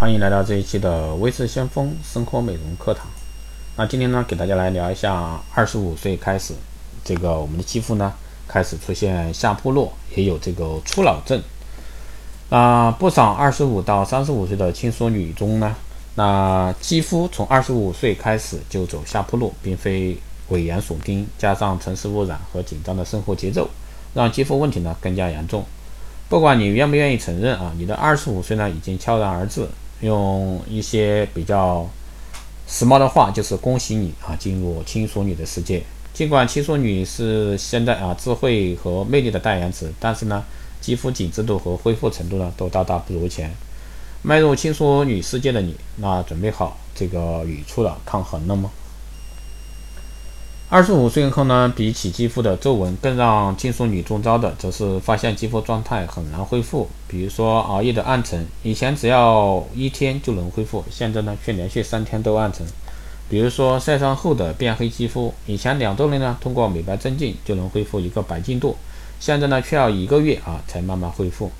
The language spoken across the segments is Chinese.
欢迎来到这一期的微视先锋生活美容课堂。那今天呢，给大家来聊一下，二十五岁开始，这个我们的肌肤呢开始出现下坡落，也有这个初老症。那不少二十五到三十五岁的轻熟女中呢，那肌肤从二十五岁开始就走下坡路，并非危言耸听，加上城市污染和紧张的生活节奏，让肌肤问题呢更加严重。不管你愿不愿意承认啊，你的二十五岁呢已经悄然而至。用一些比较时髦的话，就是恭喜你啊，进入轻熟女的世界。尽管轻熟女是现在啊智慧和魅力的代言词，但是呢。肌肤紧致度和恢复程度呢，都大大不如前。迈入轻熟女世界的你，那准备好这个与初老抗衡了吗？二十五岁后呢，比起肌肤的皱纹，更让轻熟女中招的，则是发现肌肤状态很难恢复。比如说熬夜的暗沉，以前只要一天就能恢复，现在呢却连续三天都暗沉。比如说晒伤后的变黑肌肤，以前两周内呢通过美白针剂就能恢复一个白净度。现在呢，却要一个月啊才慢慢恢复。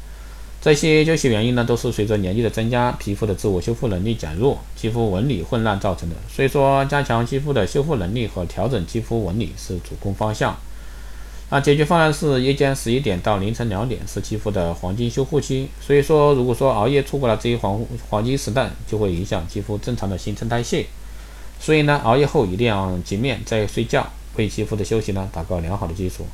这些这些原因呢，都是随着年纪的增加，皮肤的自我修复能力减弱，肌肤纹理混乱造成的。所以说，加强肌肤的修复能力和调整肌肤纹理是主攻方向。那解决方案是夜间十一点到凌晨两点是肌肤的黄金修护期。所以说，如果说熬夜错过了这一黄黄金时段，就会影响肌肤正常的新陈代谢。所以呢，熬夜后一定要洁面再睡觉，为肌肤的休息呢打个良好的基础。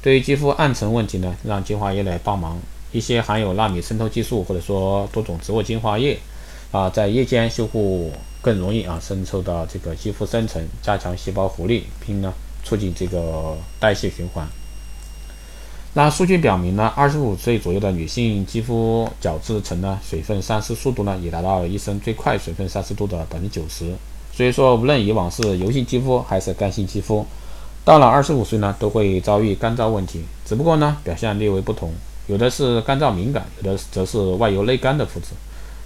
对于肌肤暗沉问题呢，让精华液来帮忙。一些含有纳米渗透技术或者说多种植物精华液，啊，在夜间修护更容易啊渗透到这个肌肤深层，加强细胞活力，并呢促进这个代谢循环。那数据表明呢，二十五岁左右的女性肌肤角质层呢，水分散失速度呢，也达到了一生最快水分散失度的百分之九十。所以说，无论以往是油性肌肤还是干性肌肤。到了二十五岁呢，都会遭遇干燥问题，只不过呢，表现略微不同，有的是干燥敏感，有的则是外油内干的肤质。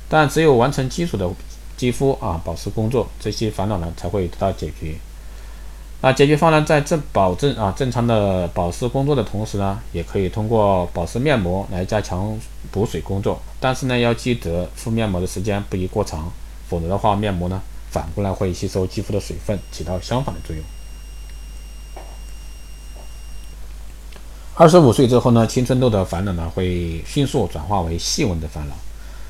但只有完成基础的肌肤啊保湿工作，这些烦恼呢才会得到解决。那解决方案在正保证啊正常的保湿工作的同时呢，也可以通过保湿面膜来加强补水工作。但是呢，要记得敷面膜的时间不宜过长，否则的话，面膜呢反过来会吸收肌肤的水分，起到相反的作用。二十五岁之后呢，青春痘的烦恼呢会迅速转化为细纹的烦恼。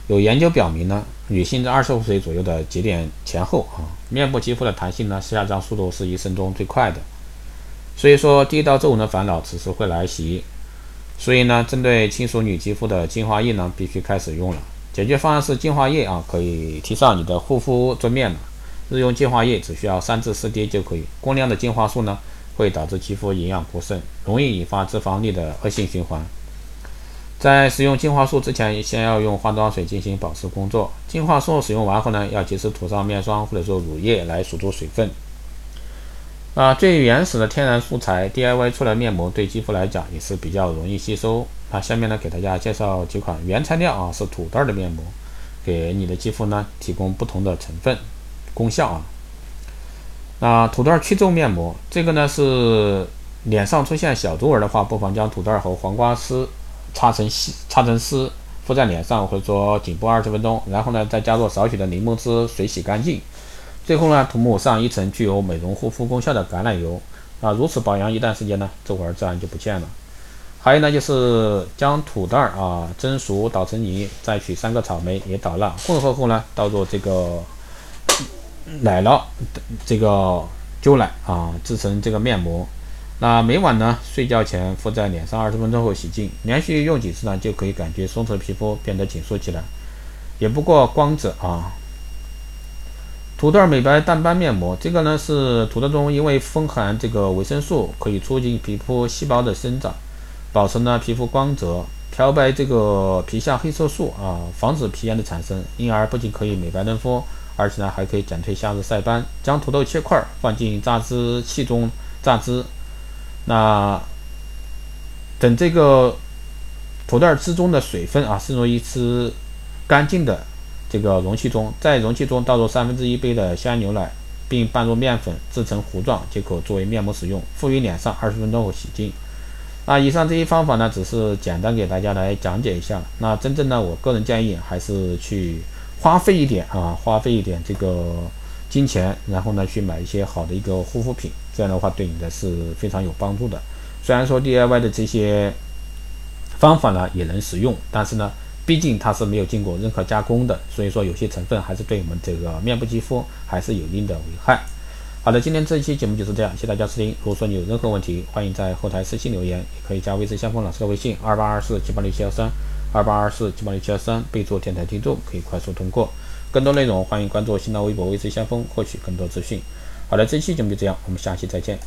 有研究表明呢，女性在二十五岁左右的节点前后啊，面部肌肤的弹性呢下降速度是一生中最快的。所以说，第一道皱纹的烦恼此时会来袭。所以呢，针对轻熟女肌肤的精华液呢，必须开始用了。解决方案是精华液啊，可以提上你的护肤桌面了。日用精华液只需要三至四滴就可以。过量的精华素呢？会导致肌肤营养不剩，容易引发脂肪粒的恶性循环。在使用精华素之前，先要用化妆水进行保湿工作。精华素使用完后呢，要及时涂上面霜或者说乳液来锁住水分。啊，最原始的天然素材 DIY 出来面膜对肌肤来讲也是比较容易吸收。那下面呢，给大家介绍几款原材料啊，是土豆的面膜，给你的肌肤呢提供不同的成分功效啊。那土豆去皱面膜，这个呢是脸上出现小皱纹的话，不妨将土豆和黄瓜丝擦成细，擦成丝，敷在脸上或者说颈部二十分钟，然后呢再加入少许的柠檬汁水洗干净，最后呢涂抹上一层具有美容护肤功效的橄榄油。啊，如此保养一段时间呢，皱纹自然就不见了。还有呢就是将土豆啊蒸熟捣成泥，再取三个草莓也捣烂，混合后呢倒入这个。奶酪这个牛奶啊，制成这个面膜。那每晚呢睡觉前敷在脸上二十分钟后洗净，连续用几次呢，就可以感觉松弛的皮肤变得紧缩起来，也不过光泽啊。土豆美白淡斑面膜，这个呢是土豆中因为富含这个维生素，可以促进皮肤细胞的生长，保持呢皮肤光泽，漂白这个皮下黑色素啊，防止皮炎的产生，因而不仅可以美白嫩肤。而且呢，还可以减退夏日晒斑。将土豆切块，放进榨汁器中榨汁。那等这个土豆汁中的水分啊渗入一只干净的这个容器中，在容器中倒入三分之一杯的鲜牛奶，并拌入面粉，制成糊状，即可作为面膜使用。敷于脸上二十分钟后洗净。那以上这些方法呢，只是简单给大家来讲解一下。那真正呢，我个人建议还是去。花费一点啊，花费一点这个金钱，然后呢去买一些好的一个护肤品，这样的话对你的是非常有帮助的。虽然说 DIY 的这些方法呢也能使用，但是呢，毕竟它是没有经过任何加工的，所以说有些成分还是对我们这个面部肌肤还是有一定的危害。好的，今天这一期节目就是这样，谢谢大家收听。如果说你有任何问题，欢迎在后台私信留言，也可以加微信相锋老师的微信二八二四七八六七幺三二八二四七八六七幺三，备注电台听众，可以快速通过。更多内容欢迎关注新浪微博微信先锋，获取更多资讯。好了，这期节目就这样，我们下期再见。